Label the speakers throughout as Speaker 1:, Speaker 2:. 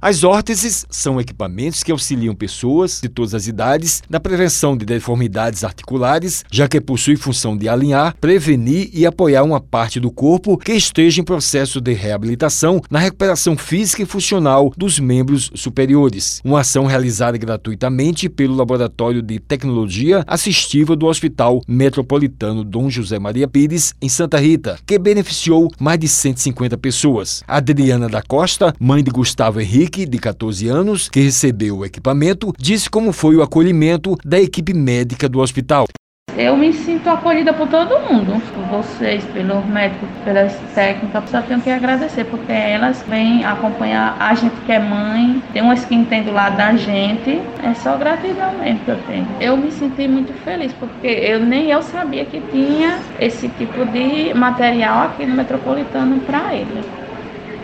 Speaker 1: As órteses são equipamentos que auxiliam pessoas de todas as idades na prevenção de deformidades articulares, já que possui função de alinhar, prevenir e apoiar uma parte do corpo que esteja em processo de reabilitação na recuperação física e funcional dos membros superiores. Uma ação realizada gratuitamente pelo Laboratório de Tecnologia Assistiva do Hospital Metropolitano Dom José Maria Pires, em Santa Rita, que beneficiou mais de 150 pessoas. Adriana da Costa, mãe de Gustavo Henrique, De 14 anos, que recebeu o equipamento, disse como foi o acolhimento da equipe médica do hospital.
Speaker 2: Eu me sinto acolhida por todo mundo, por vocês, pelos médicos, pelas técnicas. Só tenho que agradecer, porque elas vêm acompanhar a gente que é mãe, tem umas que entendem lado da gente. É só gratidão mesmo que eu tenho. Eu me senti muito feliz, porque eu nem eu sabia que tinha esse tipo de material aqui no Metropolitano para eles.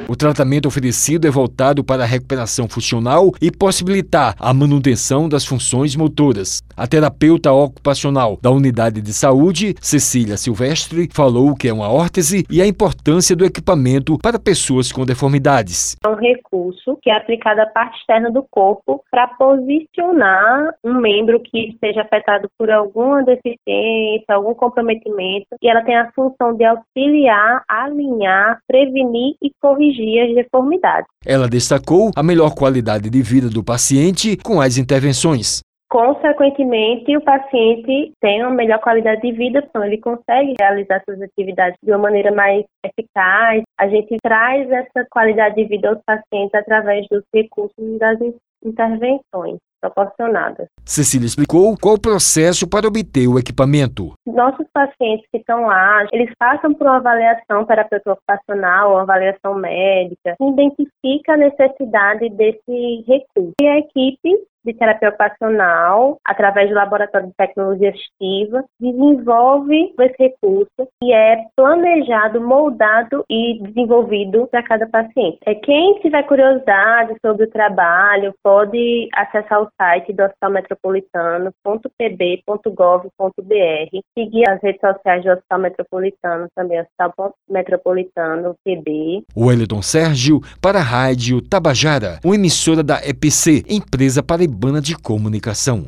Speaker 1: O tratamento oferecido é voltado para a recuperação funcional e possibilitar a manutenção das funções motoras. A terapeuta ocupacional da unidade de saúde, Cecília Silvestre, falou que é uma órtese e a importância do equipamento para pessoas com deformidades.
Speaker 3: É um recurso que é aplicado à parte externa do corpo para posicionar um membro que esteja afetado por alguma deficiência, algum comprometimento, e ela tem a função de auxiliar, alinhar, prevenir e corrigir corrigir as deformidades.
Speaker 1: Ela destacou a melhor qualidade de vida do paciente com as intervenções.
Speaker 3: Consequentemente, o paciente tem uma melhor qualidade de vida, então ele consegue realizar suas atividades de uma maneira mais eficaz. A gente traz essa qualidade de vida aos pacientes através dos recursos das intervenções proporcionadas.
Speaker 1: Cecília explicou qual o processo para obter o equipamento.
Speaker 3: Nossos pacientes que estão lá, eles passam por uma avaliação terapêutica ocupacional, uma avaliação médica, identifica a necessidade desse recurso. E a equipe de terapia ocupacional, através do Laboratório de Tecnologia Assistiva, desenvolve esse recurso e é planejado, moldado e desenvolvido para cada paciente. É quem tiver curiosidade sobre o trabalho pode acessar o site do Hospital Metropolitano.pb.gov.br, seguir as redes sociais do Hospital Metropolitano, também Hospital Metropolitano PB.
Speaker 1: Wellington Sérgio para a Rádio Tabajara, uma emissora da EPC, empresa para Paraibana de Comunicação.